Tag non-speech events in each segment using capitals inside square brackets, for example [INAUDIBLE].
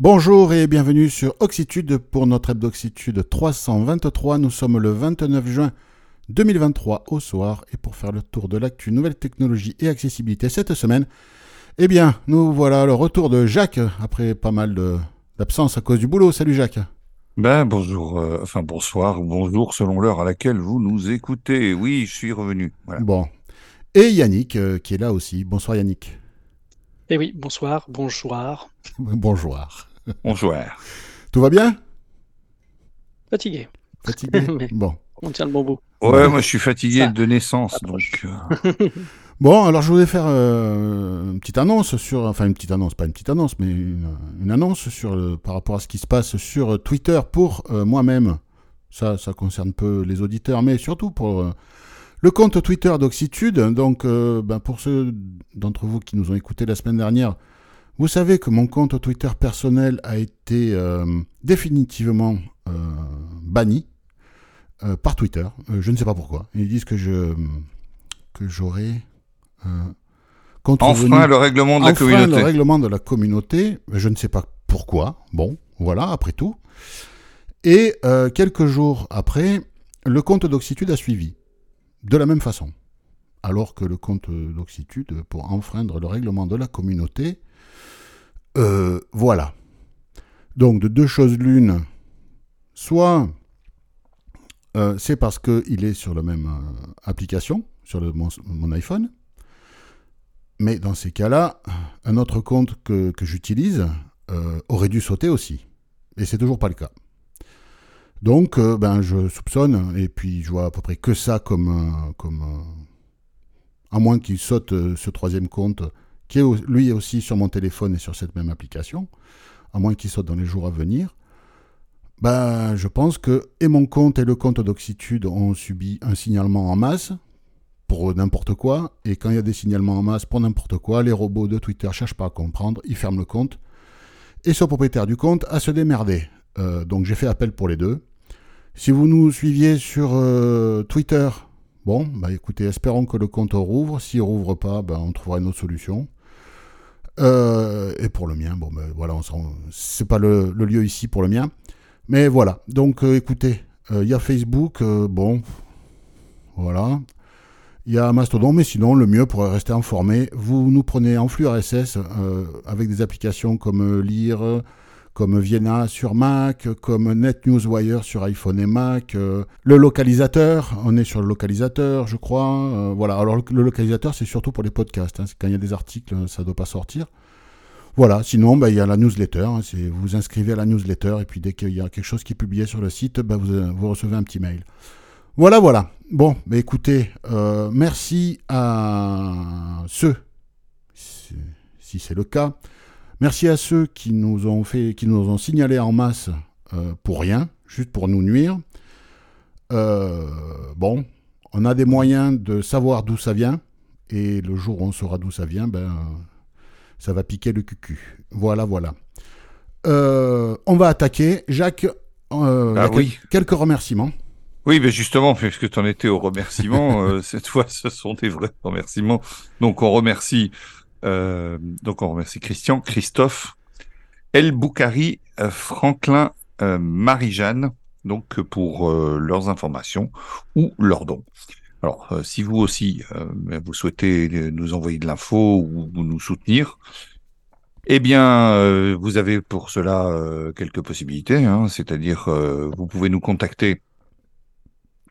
Bonjour et bienvenue sur Oxitude pour notre hebdoxitude 323. Nous sommes le 29 juin 2023 au soir et pour faire le tour de l'actu nouvelles technologies et accessibilité cette semaine, eh bien, nous voilà le retour de Jacques après pas mal d'absence à cause du boulot. Salut Jacques. Ben bonjour, euh, enfin bonsoir ou bonjour selon l'heure à laquelle vous nous écoutez. Oui, je suis revenu. Bon. Et Yannick euh, qui est là aussi. Bonsoir Yannick. Eh oui, bonsoir, bonjour. [LAUGHS] bonjour. [LAUGHS] Bonjour. Tout va bien? Fatigué. Fatigué? [LAUGHS] Bon. On tient le bon bout. Ouais, moi je suis fatigué de naissance, donc. Euh. [LAUGHS] bon, alors je voulais faire euh, une petite annonce sur, enfin une petite annonce, pas une petite annonce, mais une, annonce sur par rapport à ce qui se passe sur Twitter pour euh, moi-même. Ça, ça concerne peu les auditeurs, mais surtout pour le compte Twitter d'Oxitude. Donc, ben, pour ceux d'entre vous qui nous ont écoutés la semaine dernière, vous savez que mon compte Twitter personnel a été euh, définitivement euh, banni euh, par Twitter. je ne sais pas pourquoi. Ils disent que je que j'aurais enfreint le règlement de la communauté. le règlement de la communauté. Je ne sais pas pourquoi. Bon, voilà, après tout. Et quelques jours après, le compte d'Oxitude a suivi. De la même façon. Alors que le compte d'Oxitude, pour enfreindre le règlement de la communauté, euh, voilà. Donc de deux choses l'une, soit euh, c'est parce qu'il est sur la même euh, application, sur mon, iPhone, mais dans ces cas-là, un autre compte que, j'utilise aurait dû sauter aussi. Et c'est toujours pas le cas. Donc, ben, je soupçonne, et puis je vois à peu près que ça comme. comme à moins qu'il saute ce troisième compte qui est lui aussi sur mon téléphone et sur cette même application, à moins qu'il soit dans les jours à venir, ben, je pense que et mon compte et le compte d'Oxitude ont subi un signalement en masse pour n'importe quoi, et quand il y a des signalements en masse pour n'importe quoi, les robots de Twitter cherchent pas à comprendre, ils ferment le compte, et ce propriétaire du compte à se démerder. Euh, donc j'ai fait appel pour les deux. Si vous nous suiviez sur euh, Twitter, bon, bah écoutez, espérons que le compte rouvre. S'il rouvre pas, ben, on trouvera une autre solution. Euh, et pour le mien, bon, ben voilà, c'est pas le, lieu ici pour le mien. Mais voilà, donc euh, écoutez, euh, il y a Facebook, bon, voilà. Il y a Mastodon, mais sinon, le mieux pour rester informé, vous nous prenez en flux RSS avec des applications comme Lire, comme Vienna sur Mac, comme NetNewsWire sur iPhone et Mac, euh, le localisateur, on est sur le localisateur, je crois. Euh, voilà, alors le, localisateur, c'est surtout pour les podcasts. Hein. Quand il y a des articles, ça ne doit pas sortir. Voilà, sinon, bah, il y a la newsletter. Hein. vous vous inscrivez à la newsletter et puis dès qu'il y a quelque chose qui est publié sur le site, bah, vous, recevez un petit mail. Voilà, voilà. Bon, bah, écoutez, euh, merci à ceux, si c'est le cas, Merci à ceux qui nous ont fait, qui nous ont signalé en masse euh, pour rien, juste pour nous nuire. Euh, bon, on a des moyens de savoir d'où ça vient, et le jour où on saura d'où ça vient, ben, ça va piquer le cucu. Voilà, voilà. Euh, on va attaquer. Jacques, ah oui. quelques remerciements. Oui, mais justement, puisque tu en étais aux remerciements, [LAUGHS] cette fois, ce sont des vrais remerciements. Donc, on remercie euh, donc on remercie Christian, Christophe, El Boukari, euh, Franklin, euh, Marie-Jeanne, donc pour leurs informations ou leurs dons. Alors, si vous aussi, vous souhaitez nous envoyer de l'info ou, nous soutenir, eh bien, vous avez pour cela quelques possibilités. Hein, C'est-à-dire, vous pouvez nous contacter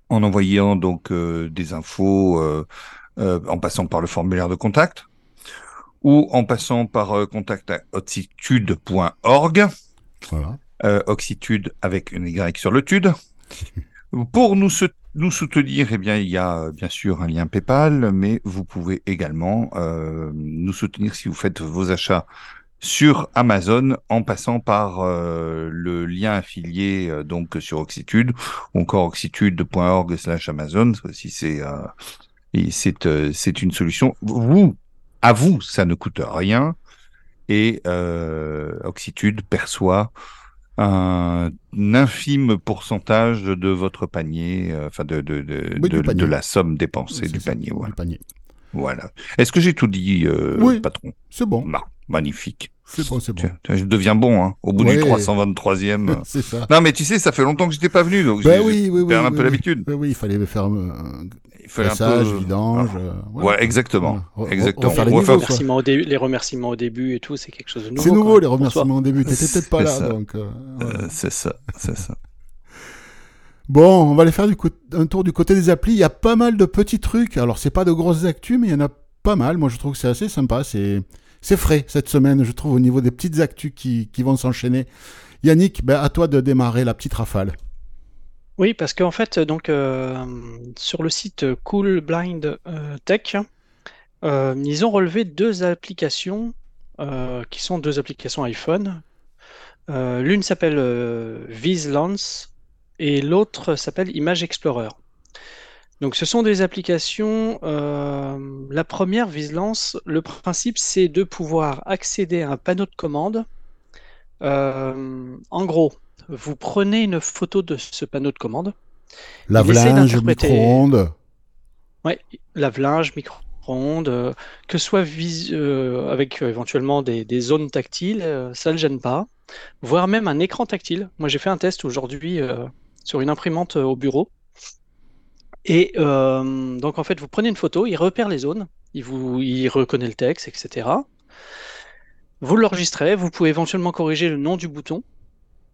en envoyant donc des infos en passant par le formulaire de contact ou en passant par euh, contact à oxitude.org. Voilà. Euh, oxitude avec une Y sur le tude. Pour nous, nous soutenir, eh bien, il y a bien sûr un lien PayPal, mais vous pouvez également euh, nous soutenir si vous faites vos achats sur Amazon en passant par euh, le lien affilié euh, donc sur Oxitude ou encore oxitude.org slash Amazon si c'est c'est c'est une solution. Vous à vous, ça ne coûte rien. Et euh, Oxitude perçoit un infime pourcentage de votre panier, euh, enfin de, de, de, la somme dépensée du panier, voilà. Est-ce que j'ai tout dit, euh, oui, patron? C'est bon. Magnifique. C'est bon, c'est bon. Tu- tu- Je deviens bon, hein, au bout Ouais. du 323e. [LAUGHS] C'est ça. non, mais tu sais, ça fait longtemps que j'étais pas venu, donc Ben j'ai- oui, oui, oui. perds un oui, peu oui. l'habitude. Oui, oui, il fallait faire un Il fallait un passage, peu... vidange. Ah. euh, Ouais, exactement. Re- Exactement. refaire les On va niveaux, faire- quoi. Remerciements au dé- les remerciements au début et tout, c'est quelque chose de nouveau. C'est nouveau les remerciements au début. T'étais peut-être pas là, ça. donc. euh. Euh, c'est ça, c'est ça. Bon, on va aller faire du un tour du côté des applis. Il y a pas mal de petits trucs. Alors, c'est pas de grosses actus, mais il y en a pas mal. Moi, je trouve que c'est assez sympa. C'est, c'est frais cette semaine, je trouve, au niveau des petites actus qui, vont s'enchaîner. Yannick, ben, à toi de démarrer la petite rafale. Oui, parce qu'en fait, donc euh, sur le site Cool Blind euh, Tech, euh, ils ont relevé deux applications qui sont deux applications iPhone. L'une s'appelle VizLens et l'autre s'appelle Image Explorer. Donc, ce sont des applications. euh, la première, VizLens, le principe, c'est de pouvoir accéder à un panneau de commande. Euh, en gros, vous prenez une photo de ce panneau de commande. Lave-linge, micro-ondes. Lave-linge, micro-ondes, euh, que ce soit vis- avec éventuellement des, des zones tactiles, ça ne gêne pas. Voire même un écran tactile. Moi, j'ai fait un test aujourd'hui sur une imprimante au bureau. Et euh, donc, en fait, vous prenez une photo, il repère les zones, il, vous, il reconnaît le texte, etc. Vous l'enregistrez, vous pouvez éventuellement corriger le nom du bouton.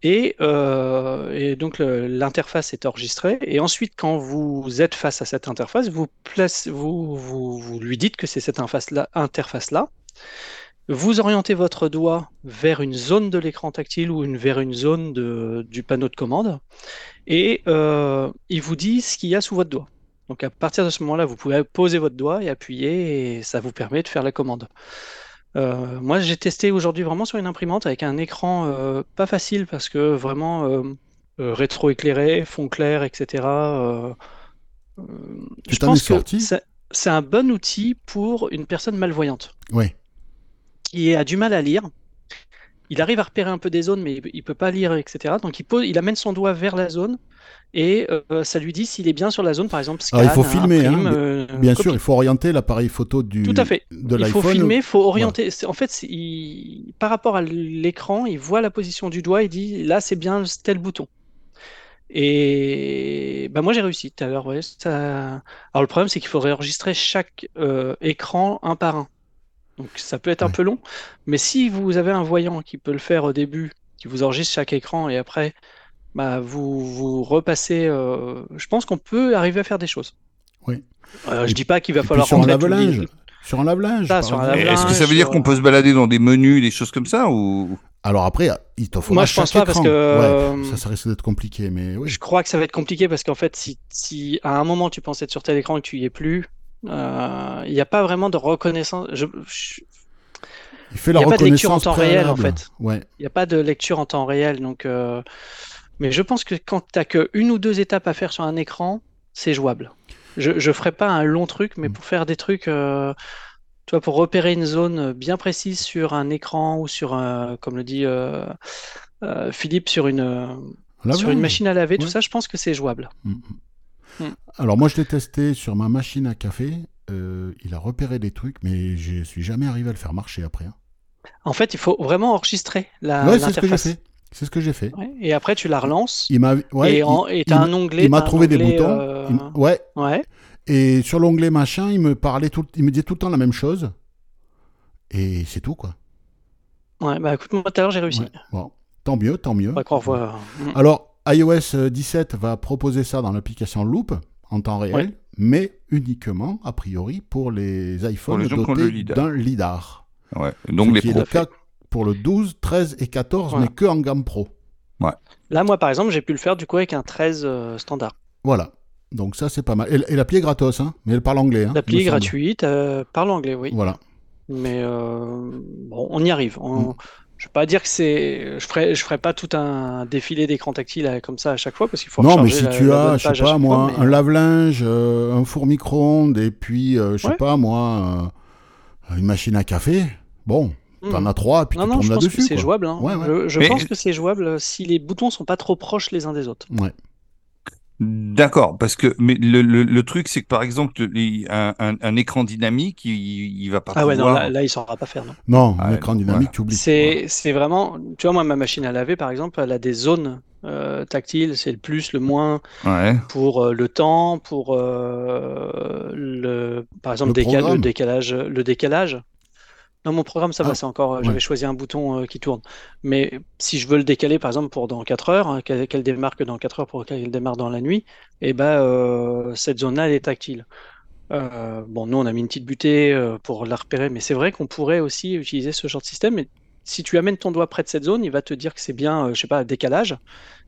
Et, euh, donc l'interface est enregistrée. Et ensuite, quand vous êtes face à cette interface, vous, placez- vous, vous, vous lui dites que c'est cette interface-là, interface-là. Vous orientez votre doigt vers une zone de l'écran tactile ou une, vers une zone de- du panneau de commande. Et euh, il vous dit ce qu'il y a sous votre doigt. Donc à partir de ce moment-là, vous pouvez poser votre doigt et appuyer et ça vous permet de faire la commande. Euh, moi, j'ai testé aujourd'hui vraiment sur une imprimante avec un écran euh, pas facile parce que vraiment rétro-éclairé, fond clair, etc. je pense que c'est un bon outil pour une personne malvoyante Oui. Qui a du mal à lire. Il arrive à repérer un peu des zones, mais il ne peut pas lire, etc. Donc il, pose, il amène son doigt vers la zone et euh, ça lui dit s'il est bien sur la zone, par exemple. Alors, il faut filmer, imprime, hein, euh, Bien copie. sûr, il faut orienter l'appareil photo du, Tout à fait. de Il faut filmer, il faut orienter. En fait, il- par rapport à l'écran, il voit la position du doigt et dit là, c'est bien tel bouton. Et bah, moi, j'ai réussi tout à l'heure. ouais, ça- Alors, le problème, c'est qu'il faudrait enregistrer chaque euh, écran un par un. Donc, ça peut être un Ouais. peu long. Mais si vous avez un voyant qui peut le faire au début, qui vous enregistre chaque écran et après, bah, vous, vous repassez. euh, Je pense qu'on peut arriver à faire des choses. Oui. Euh, je dis pas qu'il va falloir sur un tous les- lave-linge. Sur un un exemple. Et Est-ce que ça veut dire qu'on peut se balader dans des menus, des choses comme ça ou? Alors après, il t'en faut Moi, je pense pas parce que, Ouais, euh, ça, ça risque d'être compliqué, mais oui. Je crois que ça va être compliqué parce qu'en fait, si, si à un moment tu penses être sur tel écran et que tu y es plus, euh, il n'y a pas vraiment de reconnaissance. je- je- Il fait la y a pas de lecture en temps réel, en fait. Ouais. Il n'y a pas de lecture en temps réel. Donc, euh, Mais je pense que quand tu n'as qu'une ou deux étapes à faire sur un écran, c'est jouable. Je ne ferai pas un long truc, mais Mm. pour faire des trucs, euh, tu vois, pour repérer une zone bien précise sur un écran ou sur, un- comme le dit euh, euh, Philippe, sur une, euh, sur une machine à laver, tout ça, je pense que c'est jouable. Mm. Mm. Alors moi, je l'ai testé sur ma machine à café. euh, il a repéré des trucs, mais je suis jamais arrivé à le faire marcher après. hein. En fait, il faut vraiment enregistrer la, ouais, c'est ce que j'ai l'interface. fait. C'est ce que j'ai fait. Ouais, Et après, tu la relances. Il m'a, ouais, et en- et il t'as m'a- un onglet. il m'a trouvé des boutons. euh, Il ouais. Ouais. Et sur l'onglet machin, il me parlait tout, il me disait tout le temps la même chose. Et c'est tout quoi. Ouais, bah écoute, moi tout à l'heure j'ai réussi. Ouais. Bon, tant mieux, tant mieux. On va croire voir. Alors, iOS 17 va proposer ça dans l'application Loop en temps réel, Ouais. mais uniquement, a priori, pour les iPhones les dotés lidar. d'un lidar. Ouais. Donc Ce les qui est le cas pour le 12, 13 et 14, Voilà. mais que en gamme pro. Là, moi par exemple, j'ai pu le faire du coup avec un 13 euh, standard. Voilà. Donc ça, c'est pas mal. Et, et l'appli est gratos, hein, mais elle parle anglais. Hein, L'appli est gratuite, euh, parle anglais, oui. Voilà. Mais euh, bon, on y arrive. On- Je vais pas dire que c'est. Je ferai, je ferai pas tout un défilé d'écran tactile euh, comme ça à chaque fois parce qu'il faut Non, mais si la- tu as, je sais pas moi, fois, mais- un lave-linge, euh, un four micro-ondes, et puis, euh, je sais Ouais. pas moi, euh, une machine à café, bon, Mm. t'en as trois, et puis Non, tu non, je tournes pense que là-dessus. c'est jouable. hein. Ouais, ouais. Je, je Mais- pense que c'est jouable si les boutons sont pas trop proches les uns des autres. Ouais. D'accord, parce que mais le, le, le truc c'est que par exemple un, un, un écran dynamique, il, il va pas Ah ouais, non, pouvoir. là, là, il saura pas faire, non. Non, Ah, l'écran non, dynamique, voilà. tu oublies. C'est, c'est vraiment, tu vois, moi, ma machine à laver, par exemple, elle a des zones euh, tactiles, c'est le plus, le moins Ouais. pour euh, le temps, pour euh, le, par exemple, Le décalage, le décalage. Non, mon programme, ça va, Ah, c'est encore, euh, ouais. j'avais choisi un bouton euh, qui tourne. Mais si je veux le décaler, par exemple, pour dans 4 heures, hein, qu'elle, démarre que dans 4 heures pour qu'elle démarre dans la nuit, et ben, euh, cette zone-là, elle est tactile. Euh, bon, nous, on a mis une petite butée pour la repérer, mais c'est vrai qu'on pourrait aussi utiliser ce genre de système. Mais si tu amènes ton doigt près de cette zone, il va te dire que c'est bien, je sais pas, décalage.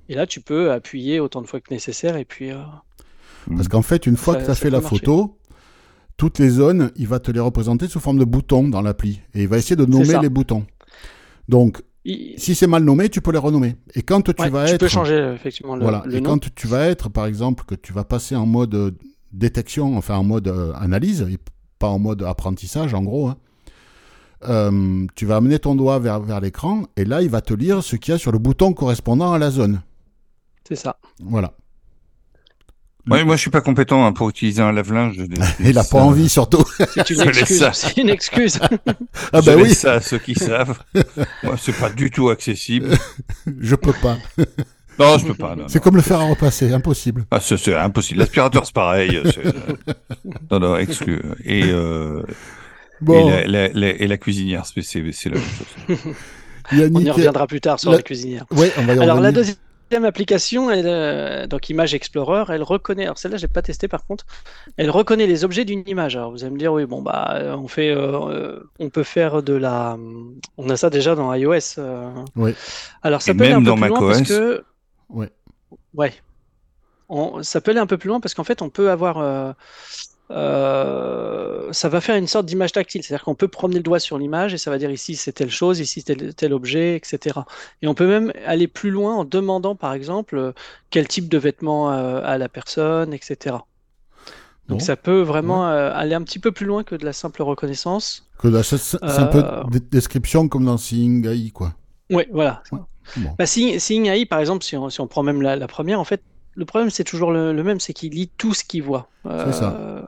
Et là, tu peux appuyer autant de fois que nécessaire. Et puis, Parce qu'en fait, une fois Ça- que tu as fait la marcher. photo, toutes les zones, il va te les représenter sous forme de boutons dans l'appli. Et il va essayer de nommer les boutons. Donc, il- si c'est mal nommé, tu peux les renommer. Et quand tu ouais, vas tu être. peux changer effectivement le, voilà. le Et nom. quand tu vas être, par exemple, que tu vas passer en mode euh, détection, enfin en mode euh, analyse, et pas en mode apprentissage, en gros, hein, euh, tu vas amener ton doigt vers, vers l'écran, et là, il va te lire ce qu'il y a sur le bouton correspondant à la zone. C'est ça. Voilà. Ouais, moi je suis pas compétent hein, pour utiliser un lave-linge. je Il n'a pas envie, surtout. C'est une [LAUGHS] Je laisse excuse. ça. C'est une excuse. [LAUGHS] [LAUGHS] ah je ben laisse oui, ça à ceux qui savent. Moi c'est pas du tout accessible. je peux pas. Non, je peux pas. C'est comme le faire à repasser, impossible. Ah, c'est impossible. L'aspirateur c'est pareil. Non, non, exclu. Et, euh, Bon, et, la, la- la- et la cuisinière, c'est la même chose. Yannick. On y reviendra plus tard sur La- la cuisinière. Ouais, on va y Alors la revenir. deuxième application, elle, euh, donc Image Explorer, elle reconnaît. Alors celle-là, j'ai pas testé par contre. Elle reconnaît les objets d'une image. Alors vous allez me dire, oui, bon bah, euh, on fait, euh, on peut faire de la, on a ça déjà dans iOS. euh. Oui. Alors ça Et peut aller même un peu dans plus loin parce que, Ouais. ouais, On- ça peut aller un peu plus loin parce qu'en fait, on peut avoir, euh, ça va faire une sorte d'image tactile. C'est-à-dire qu'on peut promener le doigt sur l'image et ça va dire ici c'est telle chose, ici tel, tel objet, etc. Et on peut même aller plus loin en demandant, par exemple, euh, quel type de vêtements euh, a la personne, etc. Donc Bon. ça peut vraiment euh, aller un petit peu plus loin que de la simple reconnaissance. Que la- c'est c'est un peu Euh, de description comme dans Seeing AI, quoi. Oui, voilà. Ouais. Bon. Bah, Seeing, Seeing AI, par exemple, si on, si on prend même la, la première, en fait, le problème c'est toujours le, le même, c'est qu'il lit tout ce qu'il voit. C'est ça. Euh,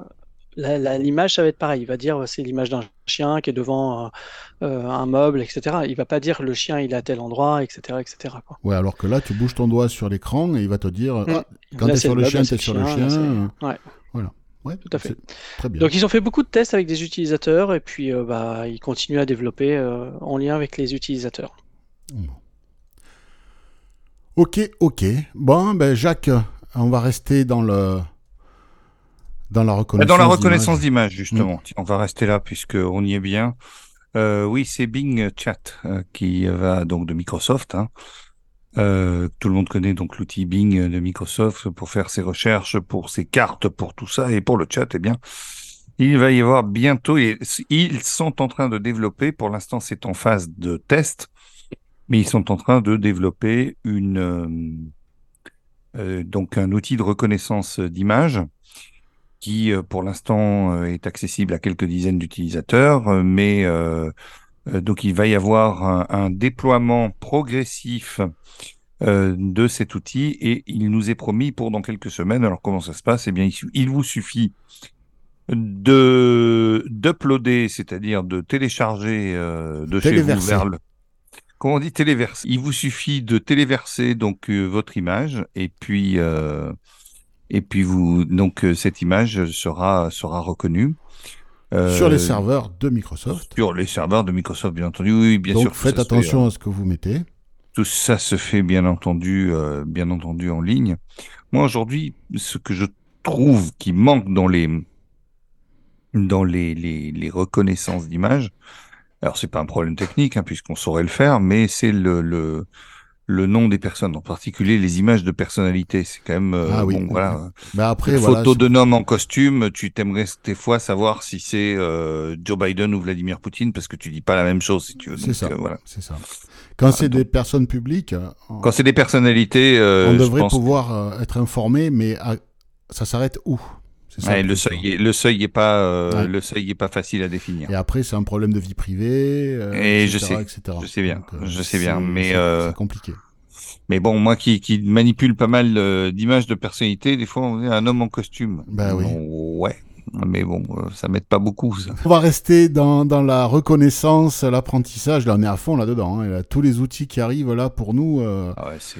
L'image, ça va être pareil. Il va dire c'est l'image d'un chien qui est devant euh, euh, un meuble, etc. Il va pas dire le chien il est à tel endroit, etc., etc. quoi. Ouais, alors que là, tu bouges ton doigt sur l'écran et il va te dire Mm. ah, quand Là, t'es c'est sur le meuble, chien, là, t'es c'est sur le là, chien. euh, Ouais. Voilà. Ouais, Tout à fait. Très bien. Donc ils ont fait beaucoup de tests avec des utilisateurs et puis euh, bah, ils continuent à développer euh, en lien avec les utilisateurs. Ok, ok. Bon, ben Jacques, on va rester dans le dans la reconnaissance. Dans la reconnaissance d'image, justement. Mm. On va rester là puisqu'on y est bien. Euh, oui, c'est Bing Chat euh, qui va donc de Microsoft. hein. Euh, tout le monde connaît donc l'outil Bing de Microsoft pour faire ses recherches, pour ses cartes, pour tout ça et pour le chat. Eh bien, il va y avoir bientôt. Ils sont en train de développer. Pour l'instant, c'est en phase de test, mais ils sont en train de développer une euh, euh, donc un outil de reconnaissance d'image qui, euh, pour l'instant, est accessible à quelques dizaines d'utilisateurs, mais donc il va y avoir un, déploiement progressif de cet outil et il nous est promis pour dans quelques semaines. Alors comment ça se passe? Eh bien, il, vous suffit de d'uploader, c'est-à-dire de télécharger de chez vous vers le comment on dit téléverser? Il vous suffit de téléverser donc euh, votre image et puis euh, et puis vous donc euh, cette image sera sera reconnue Euh, sur les serveurs de Microsoft. sur les serveurs de Microsoft bien entendu. Oui, bien Donc sûr. tout faites fait, attention euh, à ce que vous mettez. tout ça se fait bien entendu, euh, bien entendu en ligne. Moi aujourd'hui, ce que je trouve qui manque dans les dans les les, les reconnaissances d'images, alors c'est pas un problème technique hein, puisqu'on saurait le faire, mais c'est le, le le nom des personnes, en particulier les images de personnalité. C'est quand même euh, Ah oui. bon voilà. Mais après, voilà. photo d'un homme en costume, tu t'aimerais des fois savoir si c'est euh, Joe Biden ou Vladimir Poutine parce que tu dis pas la même chose si tu veux. C'est ça. euh, voilà. C'est ça. Quand c'est des personnes publiques, on, Quand c'est des personnalités, on devrait pouvoir être informé, mais à- ça s'arrête où? Ça Ouais, la le seuil, est, le seuil est pas, euh, Ouais. le seuil est pas facile à définir. Et après, c'est un problème de vie privée. euh, Et je etc., sais, etc. je sais bien, Donc, euh, je sais bien, mais, c'est- compliqué. Mais bon, moi qui, qui manipule pas mal d'images de personnalité, des fois on est un homme en costume. Bah oui. Ouais. Mais bon, ça m'aide pas beaucoup, ça. On va rester dans, dans la reconnaissance, l'apprentissage. Là, on est à fond là-dedans. hein. Tous les outils qui arrivent là pour nous. euh, Ah ouais, c'est.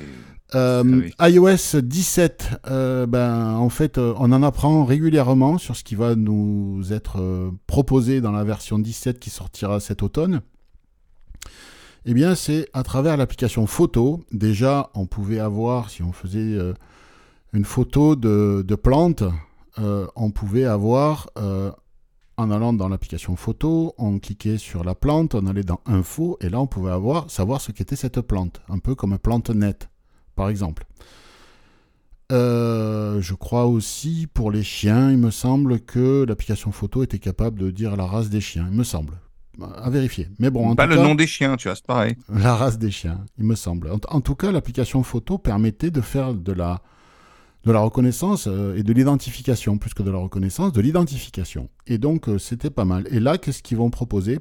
Euh, Ah iOS 17, euh, ben, en fait, euh, on en apprend régulièrement sur ce qui va nous être proposé dans la version 17 qui sortira cet automne. Eh bien, c'est à travers l'application photo. Déjà, on pouvait avoir, si on faisait une photo de, de plantes, euh, on pouvait avoir, en allant dans l'application photo, on cliquait sur la plante, on allait dans info, et là, on pouvait avoir, savoir ce qu'était cette plante, un peu comme plante net par exemple. Euh, je crois aussi pour les chiens, il me semble que l'application photo était capable de dire la race des chiens, il me semble. À vérifier. Mais bon, en pas tout le cas, nom des chiens, tu vois, c'est pareil. [LAUGHS] la race des chiens, il me semble. En, en tout cas, l'application photo permettait de faire de la, de la reconnaissance euh, et de l'identification, plus que de la reconnaissance, de l'identification. Et donc, euh, c'était pas mal. Et là, qu'est-ce qu'ils vont proposer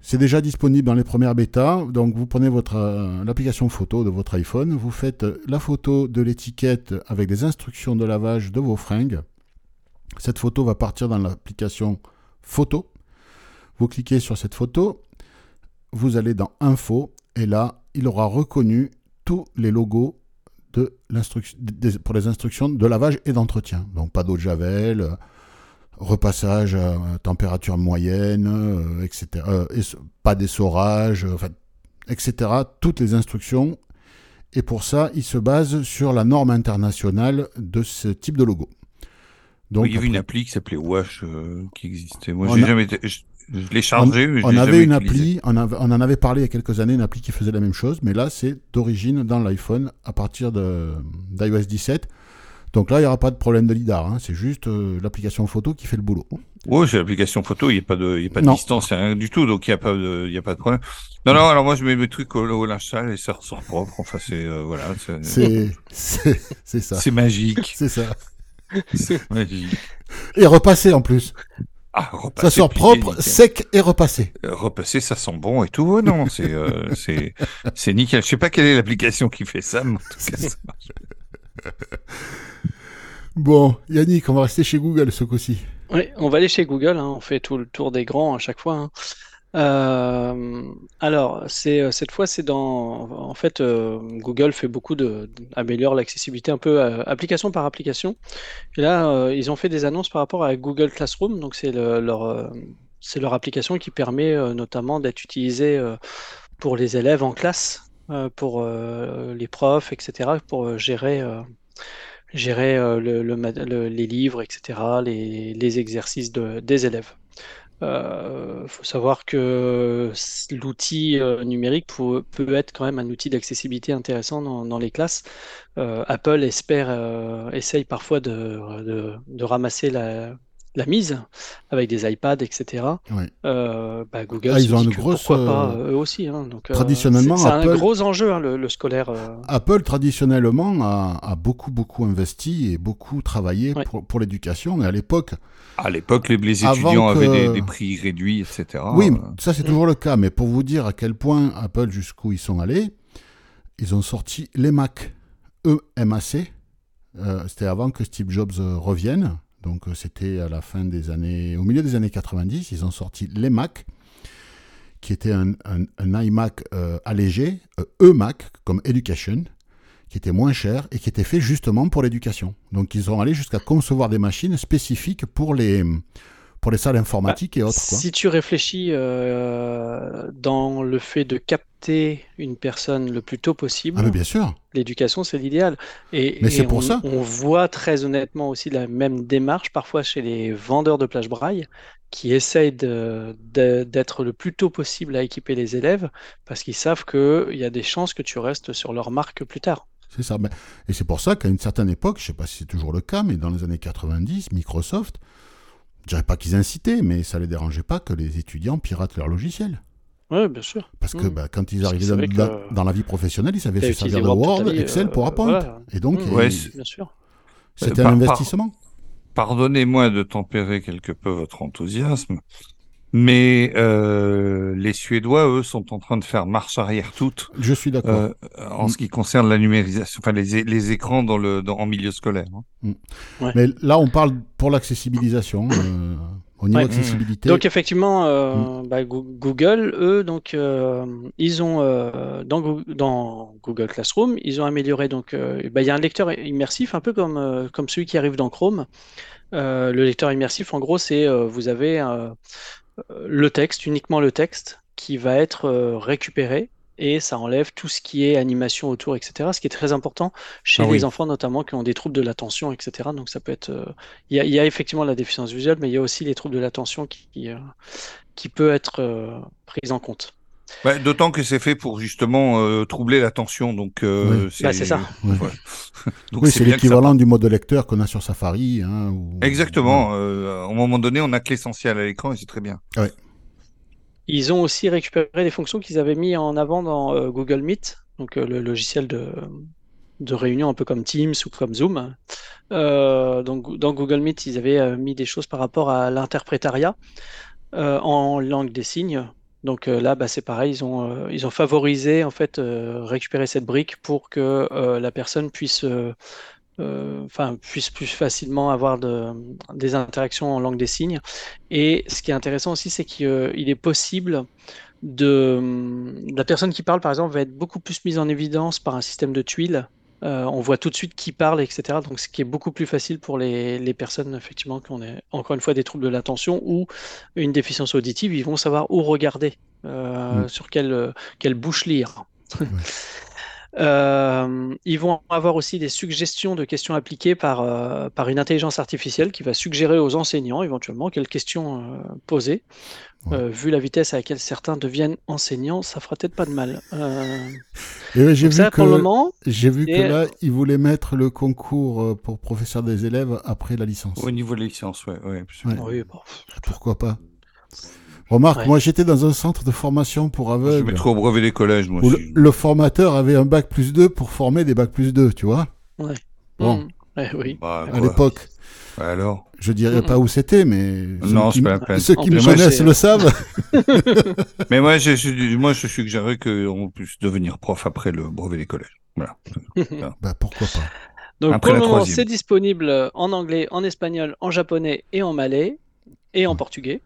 c'est déjà disponible dans les premières bêtas. Donc, vous prenez votre euh, l'application photo de votre iPhone, vous faites la photo de l'étiquette avec des instructions de lavage de vos fringues. Cette photo va partir dans l'application photo. Vous cliquez sur cette photo, vous allez dans Info, et là, il aura reconnu tous les logos pour les instructions de lavage et d'entretien. Donc, pas d'eau de javel, repassage à température moyenne, euh, etc. euh, pas d'essorage, euh, enfin, etc. Toutes les instructions. Et pour ça, il se base sur la norme internationale de ce type de logo. Donc, il y avait une appli qui s'appelait Wash euh, qui existait. Moi, j'ai a- jamais été- je, je l'ai chargé, mais je on avait une utilisé. appli, on, en avait parlé il y a quelques années, une appli qui faisait la même chose, mais là c'est d'origine dans l'iPhone à partir de- d'iOS 17. Donc là, il n'y aura pas de problème de LIDAR, hein, c'est juste euh, l'application photo qui fait le boulot. Ouais, c'est l'application photo, il n'y a pas de, y a pas de distance, il y a rien du tout, donc il n'y a pas de, y a pas de problème. Non, non, alors moi je mets mes trucs au, au linge sale et ça ressort propre. Enfin, c'est, euh, voilà, c'est, ça. c'est magique. [LAUGHS] C'est ça. C'est magique. Et repassé en plus. Ah, Ça repasser, sort puis propre, nickel. sec et repassé. Euh, Repasser, ça sent bon et tout. Ouais, non, c'est, euh, [LAUGHS] c'est, c'est nickel. Je sais pas quelle est l'application qui fait ça, mais en tout cas, [LAUGHS] ça marche. Bon, Yannick, on va rester chez Google ce coup-ci. Oui, on va aller chez Google, hein, on fait tout le tour des grands à chaque fois. hein. Euh, alors, euh, cette fois, c'est dans. En fait, euh, Google fait beaucoup de, améliore l'accessibilité un peu application par application. Et là, ils ont fait des annonces par rapport à Google Classroom. Donc, c'est le- leur, c'est leur application qui permet notamment d'être utilisée pour les élèves en classe, pour les profs, etc., pour gérer. Euh, gérer euh, les livres, etc., les, exercices de- des élèves. Il faut savoir que l'outil euh, numérique peut, être quand même un outil d'accessibilité intéressant dans, les classes. Euh, Apple espère, euh, essaye parfois de ramasser la, la mise avec des iPads, etc. Ouais. Euh, bah, Google Ah, ils ont une grosse, pourquoi pas euh, eux aussi. hein. Donc, euh, traditionnellement, c'est c'est un Apple- gros enjeu, hein, le, le scolaire. euh. Apple, traditionnellement, a, a beaucoup, beaucoup investi et beaucoup travaillé Ouais. pour, pour l'éducation. Et à l'époque, À l'époque, les, les étudiants avaient des, des prix réduits, etc. oui, ça c'est toujours le cas. Mais pour vous dire à quel point Apple, jusqu'où ils sont allés, ils ont sorti les Mac, E-M-A-C. Euh, C'était avant que Steve Jobs revienne. Donc euh, c'était à la fin des années, au milieu des années 90, ils ont sorti les Mac, qui était un iMac euh, allégé, euh, E-Mac, comme Education, qui était moins cher et qui était fait justement pour l'éducation. Donc ils sont allés jusqu'à concevoir des machines spécifiques pour les, pour les salles informatiques et autres. quoi. Si tu réfléchis euh, dans le fait de capter une personne le plus tôt possible, Ah mais bien sûr. l'éducation c'est l'idéal. Et, Mais c'est pour on, ça. on voit très honnêtement aussi la même démarche parfois chez les vendeurs de plage braille qui essayent d'être le plus tôt possible à équiper les élèves parce qu'ils savent qu'il y a des chances que tu restes sur leur marque plus tard. C'est ça. Et c'est pour ça qu'à une certaine époque, je ne sais pas si c'est toujours le cas, mais dans les années 90, Microsoft, je dirais pas qu'ils incitaient, mais ça les dérangeait pas que les étudiants piratent leur logiciel. Oui, bien sûr. Parce que Mm. ben, quand ils arrivaient qu'ils dans, savaient dans- que- dans la vie professionnelle, ils savaient se servir de Word Excel, euh, PowerPoint. voilà. Et donc, Mm. Ouais, ils- c'est- Bien sûr. c'était par- un par- investissement. Pardonnez-moi de tempérer quelque peu votre enthousiasme, Mais euh, les Suédois, eux, sont en train de faire marche arrière toute Je suis d'accord. euh, en ce qui concerne la numérisation, enfin les, écrans dans le dans, en milieu scolaire. hein. Mais là, on parle pour l'accessibilisation. euh, au niveau Ouais. accessibilité. Donc effectivement, euh, bah, Goo- Google, eux, donc euh, ils ont euh, dans, Goo- dans Google Classroom, ils ont amélioré donc euh, bah, il y a un lecteur immersif un peu comme euh, comme celui qui arrive dans Chrome. Euh, le lecteur immersif, en gros, c'est euh, vous avez le texte, uniquement le texte, qui va être euh, récupéré et ça enlève tout ce qui est animation autour, etc. Ce qui est très important chez Ah les enfants notamment qui ont des troubles de l'attention, etc. Donc ça peut être, euh, il y a, il y a effectivement la déficience visuelle, mais il y a aussi les troubles de l'attention qui, qui, euh, qui peut être euh, prise en compte. Bah, D'autant que c'est fait pour justement euh, troubler l'attention, donc euh, Bah, c'est ça. Ouais. Ouais. [LAUGHS] Donc oui, c'est ça l'équivalent du mode lecteur qu'on a sur Safari. Hein, ou- Exactement. Euh, à un moment donné, on a que l'essentiel à l'écran et c'est très bien. Ils ont aussi récupéré des fonctions qu'ils avaient mis en avant dans euh, Google Meet, donc euh, le logiciel de, de réunion un peu comme Teams ou comme Zoom. Euh, donc, dans Google Meet, ils avaient euh, mis des choses par rapport à l'interprétariat euh, en langue des signes. Donc euh, là, bah, c'est pareil, ils ont, euh, ils ont favorisé en fait euh, récupérer cette brique pour que la personne puisse, plus facilement avoir de- des interactions en langue des signes. Et ce qui est intéressant aussi, c'est qu'il il est possible de la personne qui parle, par exemple, va être beaucoup plus mise en évidence par un système de tuiles. Euh, on voit tout de suite qui parle, etc. Donc, ce qui est beaucoup plus facile pour les, les personnes, effectivement, qui ont des- encore une fois des troubles de l'attention ou une déficience auditive, ils vont savoir où regarder, euh, Mm. sur quelle, euh, quelle bouche lire. [LAUGHS] Euh, ils vont avoir aussi des suggestions de questions appliquées par, euh, par une intelligence artificielle qui va suggérer aux enseignants éventuellement quelles questions euh, poser. Ouais. Euh, vu la vitesse à laquelle certains deviennent enseignants, ça fera peut-être pas de mal. Euh, ouais, j'ai vu ça, que pour le moment, j'ai vu que là, ils voulaient mettre le concours pour professeur des élèves après la licence. Au niveau de la licence, ouais. ouais, absolument. oui, bon, Pourquoi pas? Remarque, Ouais. moi j'étais dans un centre de formation pour Je aveugles mettrai au brevet des collèges, moi où le, aussi. le formateur avait un bac plus 2 pour former des bacs plus 2, tu vois, Bon. hmm, ouais, oui. Bah, à l'époque. Ouais, alors Je dirais Mm, pas où c'était, mais Non, ceux c'est qui, pas la peine. ceux qui me connaissent le savent. [LAUGHS] [LAUGHS] Mais moi, je, je- moi, je suggérerais qu'on puisse devenir prof après le brevet des collèges. Voilà. [LAUGHS] bah pourquoi pas Donc Après pour le moment, c'est disponible en anglais, en espagnol, en japonais et en malais et en Mm. portugais.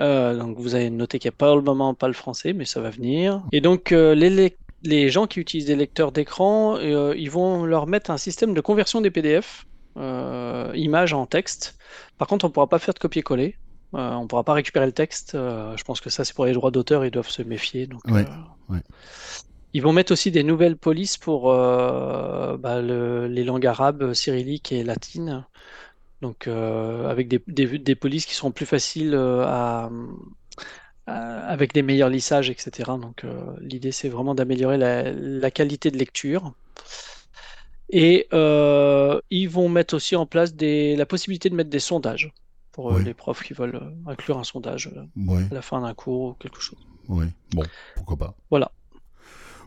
Euh, donc vous avez noté qu'il n'y a pas le moment pas le français, mais ça va venir. Et donc euh, les, gens qui utilisent des lecteurs d'écran, euh, ils vont leur mettre un système de conversion des PDF, images en texte. Par contre, on ne pourra pas faire de copier-coller. On ne pourra pas récupérer le texte. Je pense que ça, c'est pour les droits d'auteur, ils doivent se méfier. Donc, Ouais, ouais. Ils vont mettre aussi des nouvelles polices pour bah, le- les langues arabes, cyrilliques et latines. Donc, euh, avec des, des, des polices qui seront plus faciles euh, à, à- avec des meilleurs lissages, etc. Donc, euh, l'idée, c'est vraiment d'améliorer la, la qualité de lecture. Et euh, ils vont mettre aussi en place des, la possibilité de mettre des sondages pour les profs qui veulent inclure un sondage à la fin d'un cours ou quelque chose. ouais. Bon, pourquoi pas. Voilà.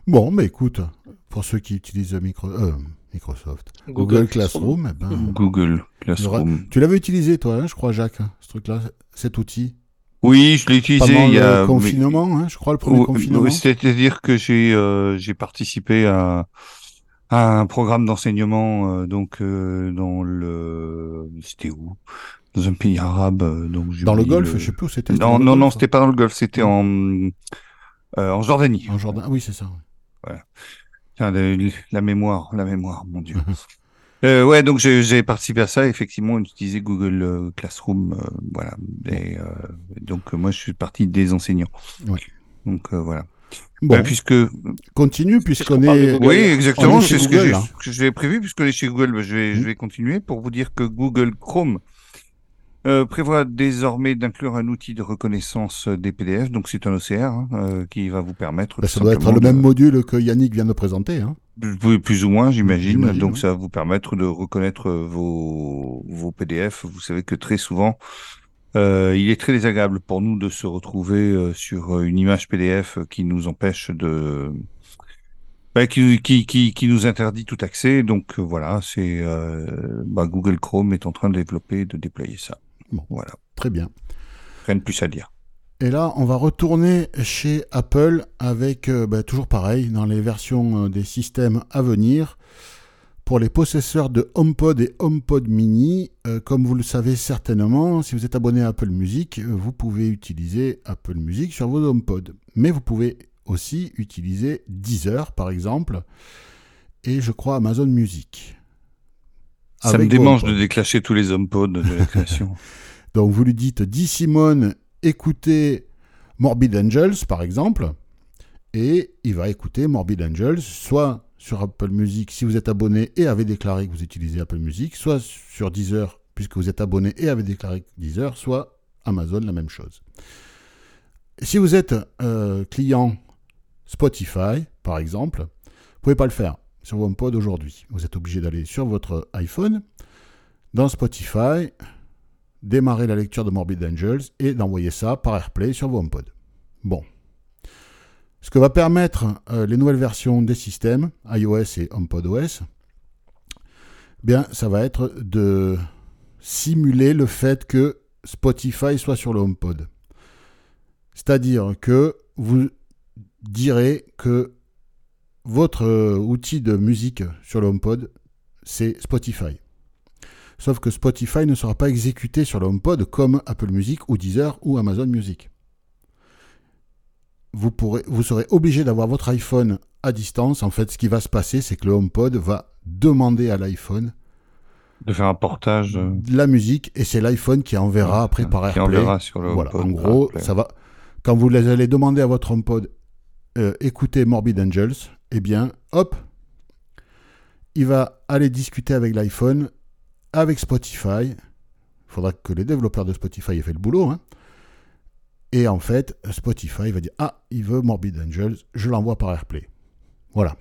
Bon, mais écoute, pour ceux qui utilisent Micro- euh, Microsoft, Google, Classroom, eh ben, Google Classroom. tu l'avais utilisé toi, hein, je crois, Jacques, ce truc-là, cet outil. Oui, je l'ai utilisé Pendant il y a. le confinement, hein, je crois, le premier Oui, confinement. oui, C'est-à-dire que j'ai euh, j'ai participé à, à un programme d'enseignement euh, donc dans le c'était où? Dans un pays arabe donc Dans le oublié golf, je sais plus où c'était. non le non non Golfe, c'était pas dans le golf c'était en euh, en Jordanie En Jordanie. Oui, c'est ça. Tiens, le- la mémoire la mémoire mon dieu [LAUGHS] Euh, ouais, donc j'ai participé à ça, effectivement, utiliser Google euh, Classroom, euh, voilà. Et, euh, donc moi, je suis partie des enseignants. Ouais. Donc euh, voilà. Bon, puisque continue puisqu'on est. Google. oui, on exactement, c'est ce que Google, j'ai que prévu puisque on est chez Google. bah, Je vais je vais continuer pour vous dire que Google Chrome euh, prévoit désormais d'inclure un outil de reconnaissance des PDF. Donc c'est un OCR hein, euh, qui va vous permettre. Ben, ça doit être le même de- module que Yannick vient de présenter. Hein. Plus ou moins, j'imagine. Donc, oui. ça va vous permettre de reconnaître euh, vos, vos PDF. Vous savez que très souvent, euh, il est très désagréable pour nous de se retrouver euh, sur une image PDF qui nous empêche de, bah, qui, qui, qui, qui nous interdit tout accès. Donc, euh, voilà, c'est euh, bah, Google Chrome est en train de développer, de déployer ça. Bon. Voilà, Très bien. rien de plus à dire. Et là, on va retourner chez Apple avec, euh, bah, toujours pareil, dans les versions euh, des systèmes à venir. Pour les possesseurs de HomePod et HomePod Mini, euh, comme vous le savez certainement, si vous êtes abonné à Apple Music, vous pouvez utiliser Apple Music sur vos HomePod. Mais vous pouvez aussi utiliser Deezer, par exemple, et je crois Amazon Music. Ça me démange de déclencher tous les HomePod de la [LAUGHS] création. Donc vous lui dites, dis Simone, écoutez Morbid Angels par exemple, et il va écouter Morbid Angels, soit sur Apple Music si vous êtes abonné et avez déclaré que vous utilisez Apple Music, soit sur Deezer puisque vous êtes abonné et avez déclaré que Deezer, soit Amazon, la même chose. Si vous êtes euh, client Spotify par exemple, vous pouvez pas le faire sur HomePod aujourd'hui. Vous êtes obligé d'aller sur votre iPhone, dans Spotify, démarrer la lecture de Morbid Angels et d'envoyer ça par AirPlay sur vos HomePod. Bon. Ce que va permettre euh, les nouvelles versions des systèmes iOS et HomePodOS, bien, ça va être de simuler le fait que Spotify soit sur le HomePod. C'est-à-dire que vous direz que votre euh, outil de musique sur le HomePod, c'est Spotify. Sauf que Spotify ne sera pas exécuté sur le HomePod comme Apple Music ou Deezer ou Amazon Music. Vous, pourrez, vous serez obligé d'avoir votre iPhone à distance. En fait, ce qui va se passer, c'est que le HomePod va demander à l'iPhone de faire un portage euh, de la musique et c'est l'iPhone qui enverra après par qui AirPlay. enverra sur le Voilà, HomePod en gros, ça va. Quand vous les allez demander à votre HomePod, euh, écoutez Morbid Angels, eh bien, hop, il va aller discuter avec l'iPhone, avec Spotify. Il faudra que les développeurs de Spotify aient fait le boulot. hein. Et en fait, Spotify va dire Ah, il veut Morbid Angels, je l'envoie par AirPlay. Voilà.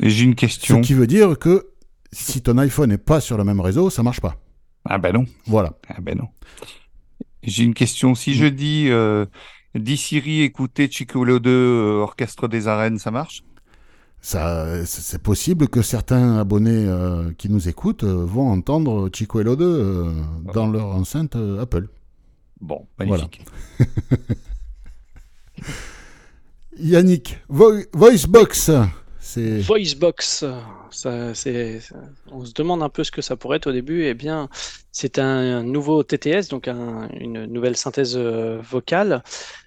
Et j'ai une Ce question. qui veut dire que si ton iPhone n'est pas sur le même réseau, ça marche pas. Ah ben non. Voilà. Ah ben non. J'ai une question. Si je dis, euh, dis Siri, écoutez Chicolo 2, euh, Orchestre des Arènes, ça marche? Ça, c'est possible que certains abonnés euh, qui nous écoutent euh, vont entendre Chico Hello 2 euh, dans leur enceinte Apple. Bon, magnifique. [LAUGHS] Yannick, Vo- Voicebox, c'est Voicebox, ça, c'est, ça- on se demande un peu ce que ça pourrait être au début. Eh bien, c'est un, nouveau TTS, donc un- une nouvelle synthèse euh, vocale,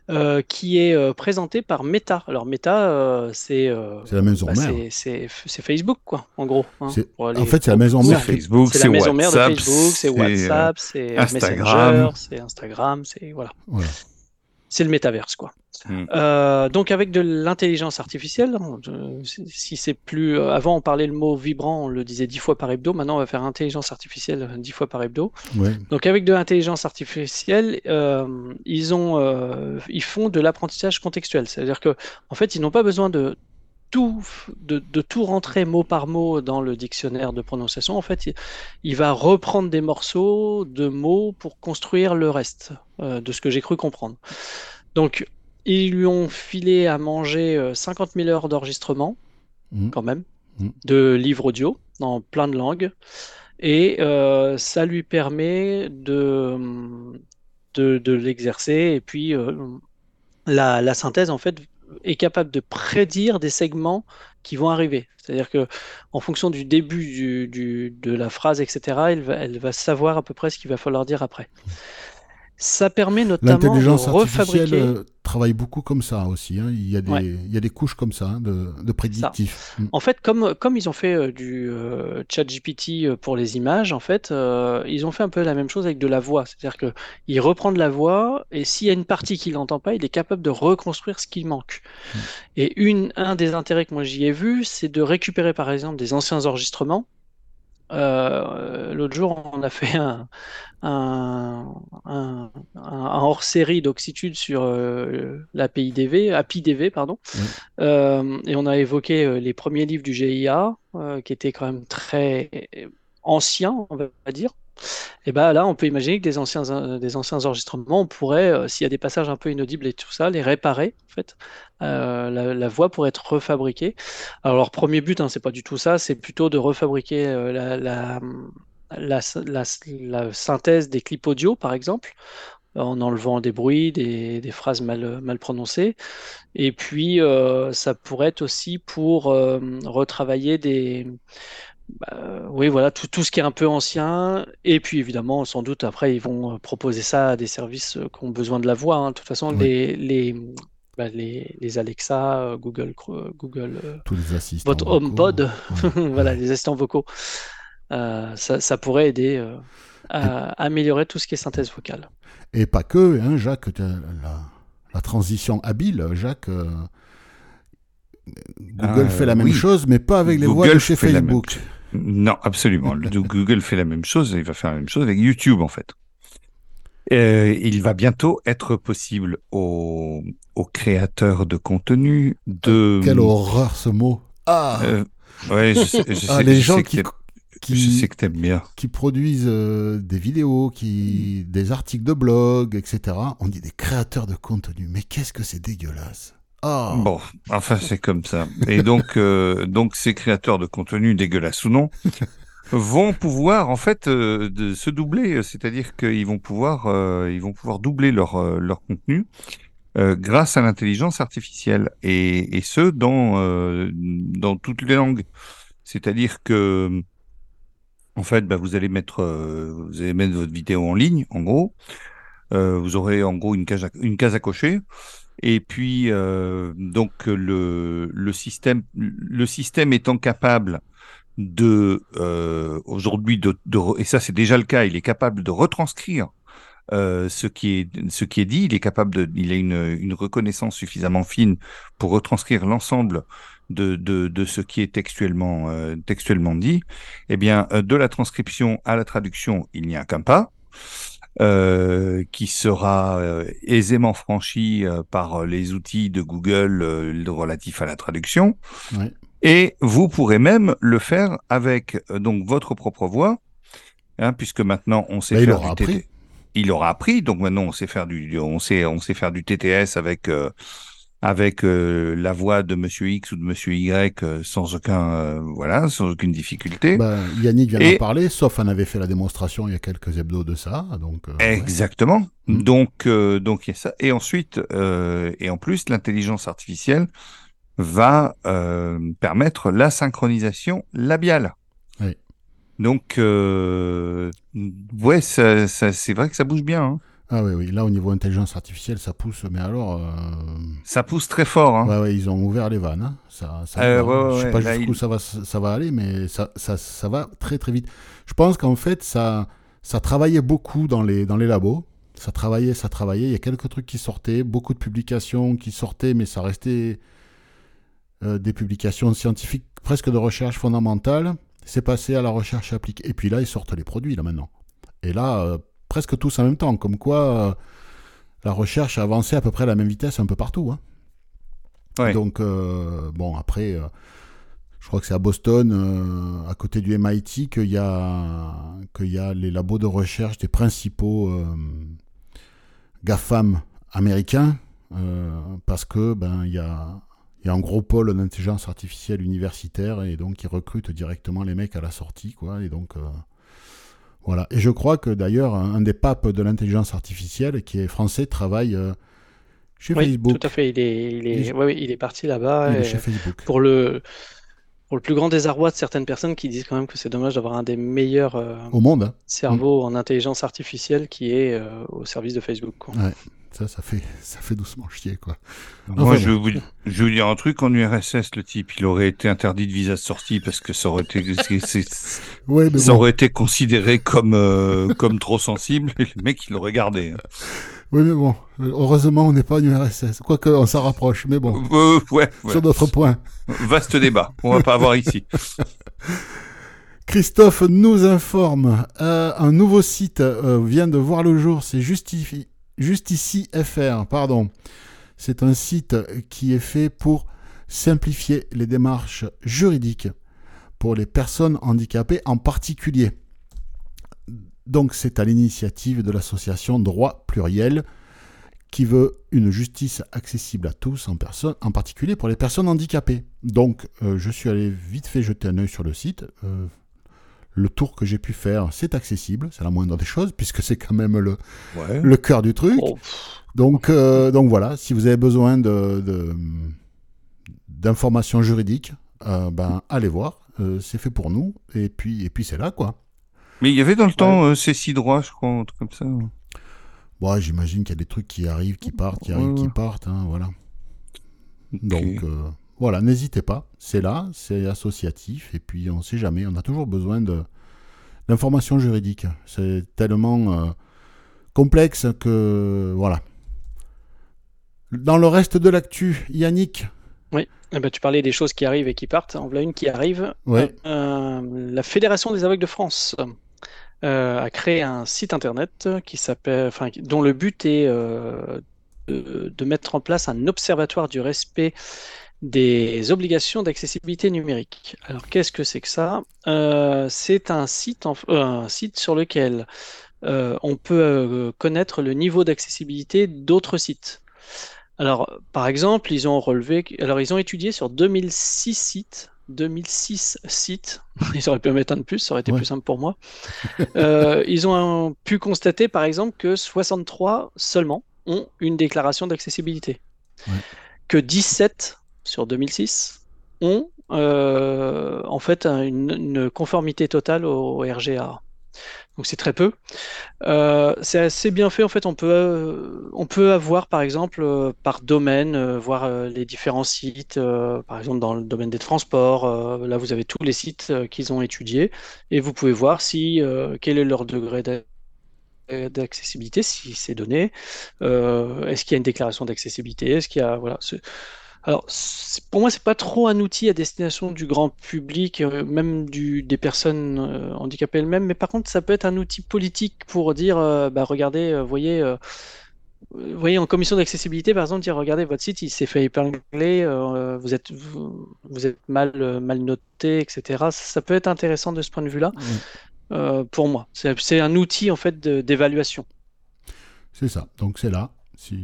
euh, qui est euh, présenté par Meta. Alors Meta, euh, c'est, euh, c'est la maison bah, mère. c'est, c'est- c'est Facebook, quoi, en gros. hein, C'est- aller- En fait, c'est la maison C'est mère. Facebook, c'est c'est la maison mère de Facebook, c'est WhatsApp, c'est Instagram. Messenger, c'est Instagram, c'est voilà. Voilà. C'est le métaverse, quoi. Hmm. Euh, donc avec de l'intelligence artificielle, euh, si c'est plus... euh, Avant, on parlait le mot vibrant, on le disait dix fois par hebdo. Maintenant, on va faire intelligence artificielle dix fois par hebdo. Ouais. Donc avec de l'intelligence artificielle, euh, ils, ont, euh, ils font de l'apprentissage contextuel. C'est-à-dire que en fait, ils n'ont pas besoin de tout, de, de tout rentrer mot par mot dans le dictionnaire de prononciation. En fait, il, il va reprendre des morceaux de mots pour construire le reste, euh, de ce que j'ai cru comprendre. Donc, ils lui ont filé à manger euh, 50 000 heures d'enregistrement, Mhm. quand même, Mhm. de livres audio dans plein de langues. Et euh, ça lui permet de, de, de l'exercer. Et puis, euh, la, la synthèse, en fait, est capable de prédire des segments qui vont arriver. C'est-à-dire que en fonction du début du, de la phrase, etc., elle va, elle va savoir à peu près ce qu'il va falloir dire après. Ça permet notamment de refabriquer. euh, travaille beaucoup comme ça aussi. hein. Il, y a des, Ouais. il y a des couches comme ça hein, de, de prédictifs. Mm. En fait, comme, comme ils ont fait euh, du euh, ChatGPT euh, pour les images, en fait, euh, ils ont fait un peu la même chose avec de la voix. C'est-à-dire que il reprend de la voix et s'il y a une partie qu'il n'entend pas, il est capable de reconstruire ce qui manque. Mm. Et une, un des intérêts que moi j'y ai vu, c'est de récupérer par exemple des anciens enregistrements. Euh, l'autre jour, on a fait un, un, un, un- un hors-série d'Oxitude sur euh, l'API DV, API DV, pardon. Euh, et on a évoqué euh, les premiers livres du GIA, qui étaient quand même très anciens, on va dire. Et ben là, on peut imaginer que des anciens, euh, des anciens enregistrements, on pourrait, euh, s'il y a des passages un peu inaudibles et tout ça, les réparer. En fait, Euh, la, voix pourrait être refabriquée. Alors, leur premier but, hein, c'est pas du tout ça, c'est plutôt de refabriquer la, la- la synthèse des clips audio, par exemple. en enlevant des bruits, des, des phrases mal, mal prononcées. Et puis, ça pourrait être aussi pour retravailler des, bah, oui, voilà, tout, tout, ce qui est un peu ancien. Et puis évidemment, sans doute, après, ils vont euh, proposer ça à des services euh, qui ont besoin de la voix. hein. De toute façon, les, les, bah, les, les Alexa, euh, Google, Google, Tous les assistants votre vocaux. HomePod, Ouais. [LAUGHS] voilà, les assistants vocaux, euh, ça, ça pourrait aider euh, à améliorer tout ce qui est synthèse vocale. Et pas que, hein, Jacques, la, la transition habile, Jacques. euh, Google Ah, fait la même oui. chose, mais pas avec les voix de chez fait la même Facebook. Non, absolument. Le- [LAUGHS] Google fait la même chose et il va faire la même chose avec YouTube en fait. Euh, il va bientôt être possible aux, aux créateurs de contenu de. Quelle horreur ce mot. Ah, Euh, ouais, je sais, je Ah, sais- les je gens sais que qui, qui, je sais que t'aimes bien. qui produisent euh, des vidéos, qui, des articles de blog, etc. On dit des créateurs de contenu. Mais qu'est-ce que c'est dégueulasse. Ah, Bon, enfin c'est comme ça. Et donc, euh, donc ces créateurs de contenu dégueulasses ou non vont pouvoir en fait euh, se doubler, c'est-à-dire qu'ils vont pouvoir, euh, ils vont pouvoir doubler leur contenu grâce à l'intelligence artificielle et, ce dans toutes les langues. C'est-à-dire que en fait, bah, vous allez mettre vous allez votre vidéo en ligne, en gros. Vous aurez en gros une case à cocher. Et puis euh, donc le, le système le système étant capable de euh, aujourd'hui de, de et ça c'est déjà le cas, il est capable de retranscrire euh, ce qui est ce qui est dit, il est capable de il a une, une reconnaissance suffisamment fine pour retranscrire l'ensemble de, de, de ce qui est textuellement euh, textuellement dit. Eh bien euh, de la transcription à la traduction, il n'y a qu'un pas euh, qui sera euh, aisément franchi euh, par les outils de Google euh, relatifs à la traduction. Ouais. Et vous pourrez même le faire avec euh, donc votre propre voix, hein, puisque maintenant on sait Bah, il faire aura du appris. Il aura appris, donc maintenant on sait faire du, on sait, on sait faire du TTS avec euh, avec euh, la voix de Monsieur X ou de Monsieur Y euh, sans aucun, euh, voilà, sans aucune difficulté. bah, Yannick vient Et- d'en parler, sauf on avait fait la démonstration il y a quelques hebdos de ça. Donc, ouais. Exactement. Mm. Donc, donc il y a ça. Et ensuite, et en plus, l'intelligence artificielle va permettre la synchronisation labiale. Oui. Donc, ouais, ça, ça- c'est vrai que ça bouge bien. hein. Ah oui, oui, là au niveau intelligence artificielle, ça pousse, mais alors... euh, Ça pousse très fort. Hein. Ouais, ouais, ils ont ouvert les vannes. hein. Ça, ça Euh, va, ouais, je sais pas jusqu'où il- ça va, ça va aller, mais ça, ça, ça va très très vite. Je pense qu'en fait, ça, ça travaillait beaucoup dans les, dans les labos. Ça travaillait, ça travaillait. Il y a quelques trucs qui sortaient, beaucoup de publications qui sortaient, mais ça restait euh, des publications scientifiques, presque de recherche fondamentale. C'est passé à la recherche appliquée. Et puis là, ils sortent les produits, là maintenant. Et là, presque tous en même temps. Comme quoi, euh, la recherche a avancé à peu près à la même vitesse un peu partout. Hein. Ouais. Donc, euh, bon, après, euh, je crois que c'est à Boston, à côté du MIT, qu'il y, a, qu'il y a les labos de recherche des principaux GAFAM américains, parce que ben, il y a, il y a un gros pôle d'intelligence artificielle universitaire, et donc ils recrutent directement les mecs à la sortie, quoi, et donc... voilà. Et je crois que d'ailleurs, un des papes de l'intelligence artificielle, qui est français, travaille euh, chez Oui, Facebook. tout à fait. Il est, il est, Il- ouais, ouais, il est parti là-bas. Pour le, pour le plus grand désarroi de certaines personnes qui disent quand même que c'est dommage d'avoir un des meilleurs euh, Au monde, hein. cerveaux en intelligence artificielle qui est euh, au service de Facebook. quoi. Ça, ça fait, ça fait doucement chier, quoi. Moi, je, vais vous, je vais vous dire un truc. En URSS, le type, il aurait été interdit de visa de sortie parce que ça aurait été, Ouais, mais ça bon. aurait été considéré comme, euh, comme trop sensible. Et le mec, il l'aurait gardé. hein. Oui, mais bon. Heureusement, on n'est pas en URSS. Quoique, on s'en rapproche. Mais bon, Euh, ouais, ouais. sur d'autres points. Vaste débat. On va pas avoir ici. [LAUGHS] Christophe nous informe. euh, un nouveau site euh, vient de voir le jour. C'est Justici FR. Pardon. C'est un site qui est fait pour simplifier les démarches juridiques pour les personnes handicapées en particulier. Donc c'est à l'initiative de l'association Droit Pluriel qui veut une justice accessible à tous, en particulier pour les personnes handicapées. Donc euh, je suis allé vite fait jeter un œil sur le site. Euh, le tour que j'ai pu faire, c'est accessible, c'est la moindre des choses, puisque c'est quand même le, Ouais. le cœur du truc. Oh, Donc, euh, donc voilà, si vous avez besoin de, de- d'informations juridiques, euh, ben, allez voir, euh, c'est fait pour nous, et puis, et puis c'est là, quoi. Mais il y avait dans le temps euh, ces six droits, je crois, un truc comme ça. Bon, j'imagine qu'il y a des trucs qui arrivent, qui partent, qui arrivent, Ouais, qui partent, hein, voilà. Donc euh, voilà, n'hésitez pas, c'est là, c'est associatif, et puis on sait jamais, on a toujours besoin de d'informations juridiques. C'est tellement euh, complexe que voilà. Dans le reste de l'actu, Yannick, eh ben, tu parlais des choses qui arrivent et qui partent. En voilà une qui arrive. Ouais. Euh, la Fédération des aveugles de France euh, a créé un site internet qui s'appelle, enfin, dont le but est euh, de, de mettre en place un observatoire du respect des obligations d'accessibilité numérique. Alors, qu'est-ce que c'est que ça? Euh, c'est un euh, un site sur lequel euh, on peut connaître le niveau d'accessibilité d'autres sites. Alors, par exemple, ils ont relevé, alors ils ont étudié sur 2006 sites, 2006 sites, [LAUGHS] ils auraient pu en mettre un de plus, ça aurait été Ouais. plus simple pour moi. Ils ont pu constater, par exemple, que 63 seulement ont une déclaration d'accessibilité, Ouais. que 17 sur 2006 ont euh, en fait un- une, conformité totale au RGA. Donc c'est très peu. Euh, c'est assez bien fait en fait. On peut, euh, on peut avoir par exemple par domaine, voir les différents sites. par exemple dans le domaine des transports, là vous avez tous les sites qu'ils ont étudiés et vous pouvez voir si quel est leur degré d'a- d'accessibilité, si c'est donné. Est-ce qu'il y a une déclaration d'accessibilité? Est-ce qu'il y a voilà. Alors pour moi c'est pas trop un outil à destination du grand public, euh, même du, des personnes euh, handicapées elles-mêmes. Mais par contre ça peut être un outil politique pour dire euh, bah regardez, voyez. voyez, en commission d'accessibilité, par exemple, dire regardez, votre site, il s'est fait épingler, vous êtes, vous, vous êtes mal, mal noté, etc. Ça peut être intéressant de ce point de vue-là, pour moi. C'est un outil, en fait, d'évaluation. c'est ça. Donc c'est là. Si,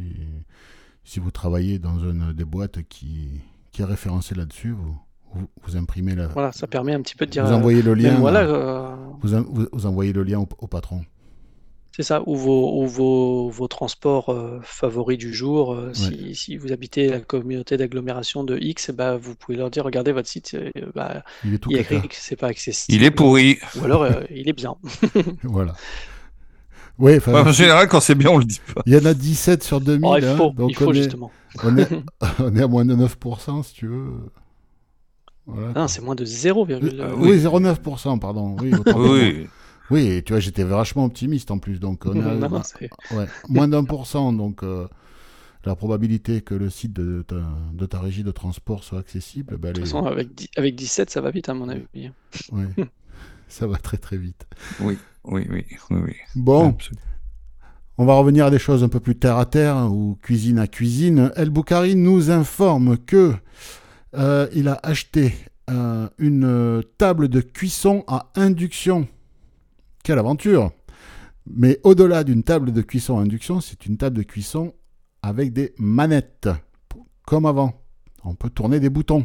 si vous travaillez dans une des boîtes qui, qui est référencée là-dessus, vous, vous, vous imprimez la. Voilà, ça permet un petit peu de dire. vous euh, envoyez le lien. même voilà, euh, euh, vous, en- vous- vous envoyez le lien au, au patron. c'est ça, ou vos, ou vos, vos transports euh, favoris du jour. euh, si, si vous habitez la communauté d'agglomération de X, bah, vous pouvez leur dire regardez, votre site, euh, bah, Il est tout il y a caca. écrit que c'est pas accessible. Il est pourri. Ou alors, euh, il est bien. [LAUGHS] [LAUGHS] Voilà. Oui, enfin, en général, quand c'est bien, on le dit pas. il y en a 17 sur 2000. Oh, il hein, faut, donc il faut on, est, justement. on, est, [LAUGHS] [LAUGHS] on est à moins de 9%, si tu veux. Voilà, Ah non, c'est moins de 0, Euh, euh, oui, 0,9%, pardon. Oui. [LAUGHS] Oui. Oui, et tu vois, j'étais vachement optimiste en plus. Donc, on à- Non, non, ouais, moins d'un pour cent. Donc, euh, la probabilité que le site de ta, de ta régie de transport soit accessible, ben, elle de toute est- façon, avec, dix- avec 17, ça va vite, à mon avis. ouais, ça va très très vite. Oui, oui, oui, oui, oui. Bon, Absolument. on va revenir à des choses un peu plus terre à terre ou cuisine à cuisine. El Boukari nous informe que euh, il a acheté euh, une table de cuisson à induction. Quelle aventure Mais au-delà d'une table de cuisson à induction, c'est une table de cuisson avec des manettes, comme avant. On peut tourner des boutons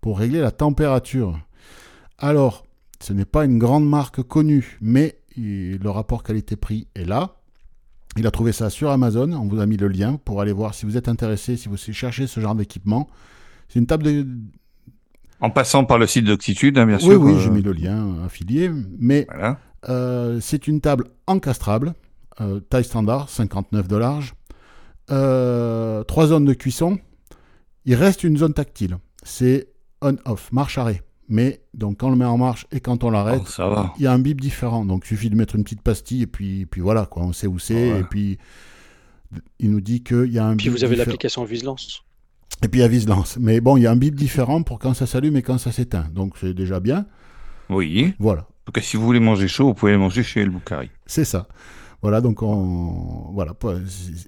pour régler la température. Alors, ce n'est pas une grande marque connue, mais le rapport qualité-prix est là. Il a trouvé ça sur Amazon. On vous a mis le lien pour aller voir si vous êtes intéressé, si vous cherchez ce genre d'équipement. C'est une table de. En passant par le site d'Octitude, hein, bien Oui, sûr. oui, euh, j'ai mis le lien affilié. Mais Voilà. euh, c'est une table encastrable, euh, taille standard, 59 de large. Trois zones de cuisson. Il reste une zone tactile. C'est on-off, marche-arrêt. Mais donc quand on le met en marche et quand on l'arrête, Oh, il y a un bip différent. Donc, il suffit de mettre une petite pastille et puis, puis voilà, quoi, on sait où c'est. Ouais. Et puis, il nous dit qu'il y a un Puis bip vous avez diffé- l'application Vise-Lance. Et puis, il y a vise-lance. Mais bon, il y a un bip différent pour quand ça s'allume et quand ça s'éteint. Donc, c'est déjà bien. Oui. Voilà, En tout cas, si vous voulez manger chaud, vous pouvez le manger chez El Boukari. c'est ça. Voilà, donc on... Voilà,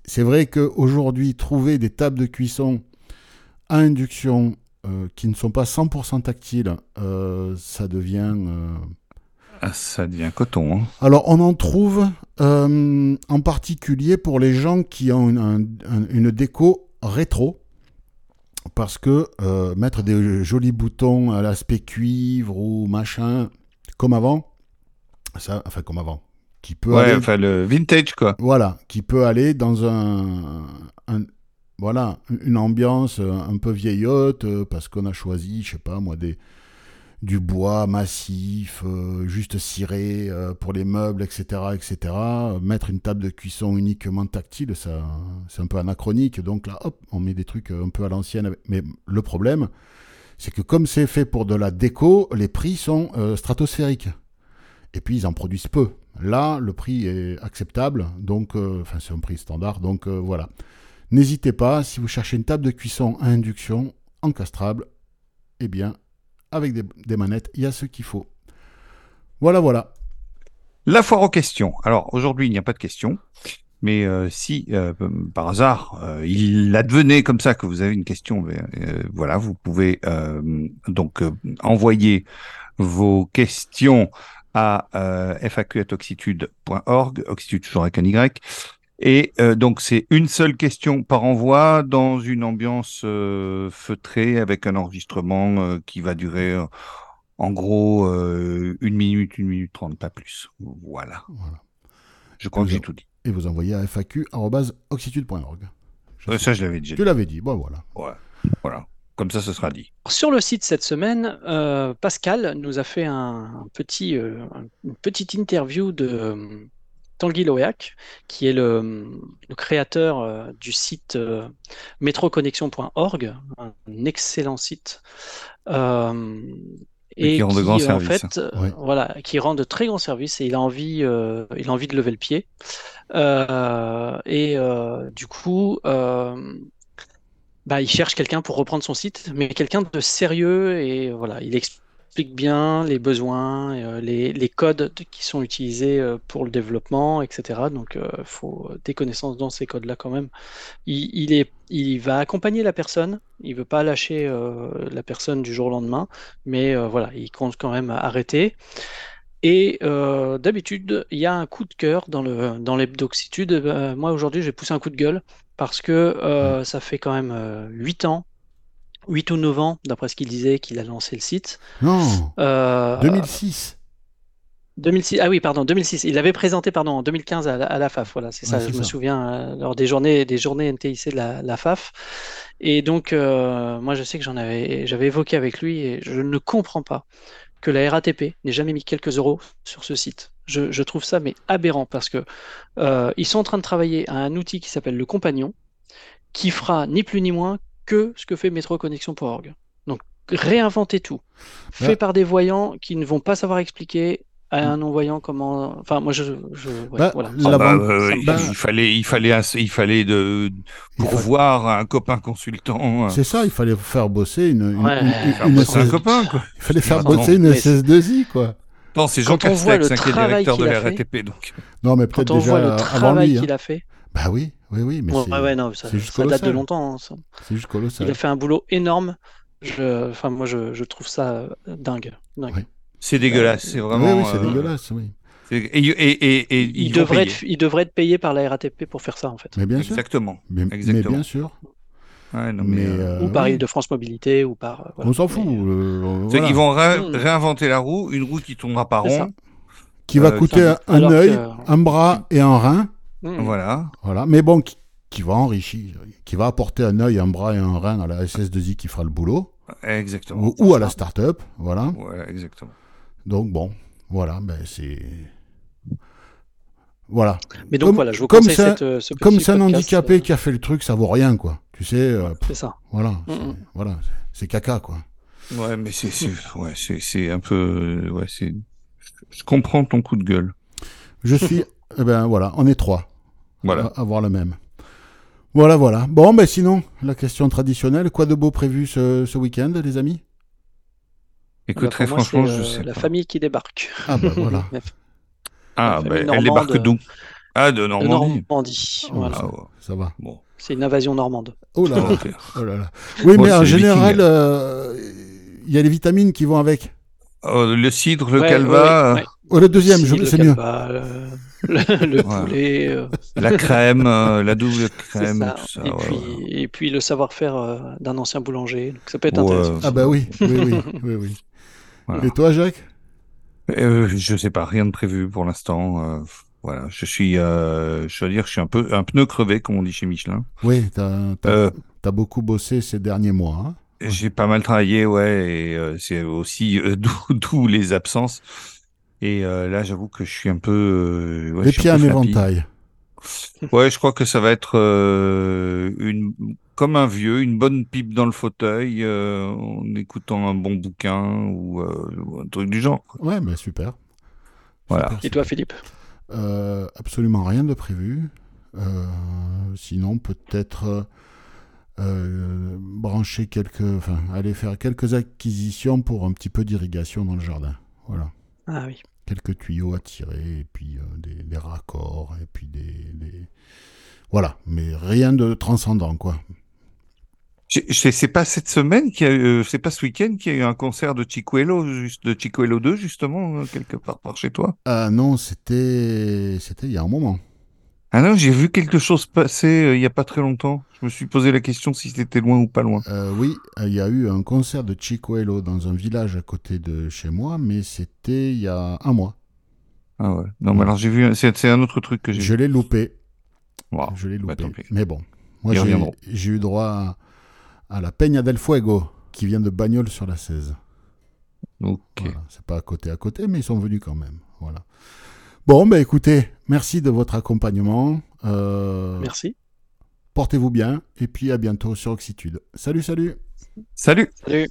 c'est vrai qu'aujourd'hui, trouver des tables de cuisson à induction euh, qui ne sont pas 100% tactiles, euh, ça devient... euh, Ah, ça devient coton. Hein. Alors, on en trouve en particulier pour les gens qui ont une, un- un- une déco rétro. Parce que euh, mettre des jolis boutons à l'aspect cuivre ou machin, comme avant, Ça, enfin, comme avant. Qui peut Ouais, aller, enfin le vintage quoi. voilà, qui peut aller dans un, un- voilà, une ambiance euh, un peu vieillotte euh, parce qu'on a choisi, je sais pas moi, des, du bois massif, euh, juste ciré pour les meubles, etc., etc. Mettre une table de cuisson uniquement tactile, ça, c'est un peu anachronique. Donc là, hop, on met des trucs un peu à l'ancienne. Mais le problème, c'est que comme c'est fait pour de la déco, les prix sont stratosphériques. Et puis ils en produisent peu. Là, le prix est acceptable, donc enfin c'est un prix standard, donc voilà. N'hésitez pas, si vous cherchez une table de cuisson à induction encastrable, eh bien, avec des, manettes, il y a ce qu'il faut. Voilà, voilà. La foire aux questions. Alors aujourd'hui, il n'y a pas de questions, mais euh, si euh, par hasard euh, il advenait comme ça que vous avez une question, voilà, vous pouvez donc envoyer vos questions à faq@oxitude.org, oxitude toujours avec un y. Et euh, donc c'est une seule question par envoi dans une ambiance euh, feutrée avec un enregistrement euh, qui va durer euh, en gros euh, une minute, une minute trente, pas plus. Voilà. Voilà. Je crois que Vous j'ai tout dit. Et vous envoyez à faq.oxitude.org. Ça, je l'avais déjà Tu dit. l'avais dit, bon voilà. Ouais. Voilà. Comme ça, ce sera dit. Sur le site cette semaine, euh, Pascal nous a fait un, un petit, euh, un- une petite interview de euh, Tanguy Loéac, qui est le, le créateur euh, du site euh, métroconnexion.org, un excellent site. euh, Et qui rend de grands en services. fait, Ouais. voilà, qui rend de très grands services et il a envie, il a envie de lever le pied. Et du coup, bah, il cherche quelqu'un pour reprendre son site, mais quelqu'un de sérieux et voilà, il explique bien les besoins, euh, les, les codes de- qui sont utilisés euh, pour le développement, etc. Donc, il faut des connaissances dans ces codes-là quand même. Il, il est, il va accompagner la personne, il veut pas lâcher euh, la personne du jour au lendemain, mais euh, voilà, il compte quand même arrêter. Et euh, d'habitude, il y a un coup de cœur dans le dans l'hebdoxitude. Euh, moi aujourd'hui, j'ai poussé un coup de gueule parce que euh, ça fait quand même euh, 8 ans, 8 ou 9 ans, d'après ce qu'il disait, qu'il a lancé le site. Non, Euh, 2006. 2006, ah oui, pardon, 2006. Il l'avait présenté, pardon, en 2015 à la, à la FAF. Voilà, c'est ça. Ouais, je me souviens euh, lors des journées, des journées NTIC de la, la FAF. Et donc, euh, moi, je sais que j'en avais, j'avais évoqué avec lui et je ne comprends pas que la RATP n'ait jamais mis quelques euros sur ce site. Je, je trouve ça mais aberrant parce que euh, ils sont en train de travailler à un outil qui s'appelle le Compagnon, qui fera ni plus ni moins que ce que fait métroconnexion.org. Donc réinventer tout, fait par des voyants qui ne vont pas savoir expliquer à un non-voyant comment. Enfin, moi, je, je ouais, Bah, voilà. Ah bah, euh, il, bah- il fallait, il fallait, un- il fallait de pour voir un copain consultant. euh, C'est ça, il fallait faire bosser une, une, Ouais, une- faire une bosser un copain, quoi. Il fallait faire bosser une mais- SS2I, quoi. Non, c'est Jean Castex hein, qui est directeur de la. RATP. Donc. Non, mais peut-être Quand on déjà voit le avant travail lui. hein. qu'il a fait. Bah oui, oui, oui, mais Bon, c'est ouais, ouais, non, ça, juste ça date de longtemps. hein, c'est juste Il colossal. a fait un boulot énorme. Je, enfin, moi, je, je trouve ça euh, dingue. dingue. Ouais. C'est dégueulasse, c'est Oui, vraiment. oui, c'est euh, dégueulasse, oui. Et, et, et, et Il, devrait être, il devrait être payé par la RATP pour faire ça, en fait. Mais bien sûr. Exactement. Mais, mais exactement. bien sûr. Ouais, non, Mais, mais, euh, euh, ou par oui. Île-de-France Mobilité, ou par. euh, voilà. On s'en fout. Mais, euh, voilà. Ils vont ré- Mm. réinventer la roue, une roue qui tournera par rond. Qui va coûter un, œil, que- un bras et un rein. Hmm. Voilà. Voilà. Mais bon, qui, qui va enrichir, qui va apporter un œil, un bras et un rein à la SS2I qui fera le boulot. Exactement. Ou, ou à la start-up. Voilà. Ouais, exactement. Donc bon, voilà, ben c'est. Voilà. Mais donc Comme- voilà, je vous comme conseille ça- cette, euh, ce petit Comme c'est un handicapé euh, qui a fait le truc, ça vaut rien, quoi. Tu sais, euh, C'est ça. voilà. Mm, c'est- mm. Voilà. C'est caca, quoi. Ouais, mais c'est, c'est, ouais, c'est, c'est un peu, ouais, c'est. Je comprends ton coup de gueule. Je suis. [LAUGHS] eh ben voilà, on est trois. Voilà. À avoir le même. Voilà, voilà. Bon, ben sinon, la question traditionnelle. Quoi de beau prévu ce, ce week-end, les amis? Écoute, Bah, très moi, franchement, c'est, je euh, sais la pas. famille qui débarque. Ah, ben voilà. [LAUGHS] Ah, famille elle débarque d'où? Ah, de De Normandie. Normandie. Oh, voilà. Ah, ouais. Ça va. Bon. C'est une invasion normande. Oh là là. Oh là là. Oui, Bon, mais en général, euh, il y a les vitamines qui vont avec. Oh, le cidre, le Ouais, calva, ouais, ouais. Oh, le deuxième, c'est mieux. calva, le, le- le Ouais. poulet. euh, la crème, euh, la [LAUGHS] double crème, ça. tout ça. et, ouais, puis, ouais. et puis le savoir-faire euh, d'un ancien boulanger. Donc ça peut être Ouais. intéressant. Ah bah oui, oui, oui, [LAUGHS] oui, oui. Voilà. Et toi, Jacques? Euh, je sais pas, rien de prévu pour l'instant. Euh, voilà, je suis, euh, je veux dire, je suis un peu un pneu crevé, comme on dit chez Michelin. Oui, t'as as, Euh, beaucoup bossé ces derniers mois. hein. J'ai pas mal travaillé, ouais, et euh, c'est aussi euh, [LAUGHS] d'où d'où les absences. Et euh, là, j'avoue que je suis un peu, euh, ouais, Les pieds un en peu flappy. éventail. [LAUGHS] Ouais, je crois que ça va être euh, une, comme un vieux, une bonne pipe dans le fauteuil, euh, en écoutant un bon bouquin ou, euh, ou un truc du genre. Ouais, mais super. Voilà. Super, Et toi. Philippe? Euh, absolument rien de prévu. Euh, sinon, peut-être euh, brancher quelques, enfin, aller faire quelques acquisitions pour un petit peu d'irrigation dans le jardin. Voilà. Ah oui. Quelques tuyaux à tirer, et puis euh, des, des raccords, et puis des, des- Voilà, mais rien de transcendant, quoi. C'est pas cette semaine qu'il y a eu, euh, c'est pas ce week-end qu'il y a eu un concert de Chicuelo, juste, de Chicuelo 2, justement, euh, quelque part par chez toi? Ah non, c'était c'était il y a un moment. Ah non, j'ai vu quelque chose passer euh, il y a pas très longtemps. Je me suis posé la question si c'était loin ou pas loin. Euh, oui, euh, il y a eu un concert de Chicoello dans un village à côté de chez moi, mais c'était il y a un mois. Ah ouais. Non, mais alors j'ai vu, c'est un autre truc que j'ai Je l'ai loupé. Wow. Je l'ai bah, loupé. mais bon, moi j'ai eu droit à, à la Peña del Fuego qui vient de Bagnoles sur la 16. Ok. Voilà, C'est pas à côté à côté, mais ils sont venus quand même. Voilà. Bon, ben écoutez, merci de votre accompagnement. Euh, Merci. Portez-vous bien et puis à bientôt sur Oxitude. Salut, salut. Salut! Salut.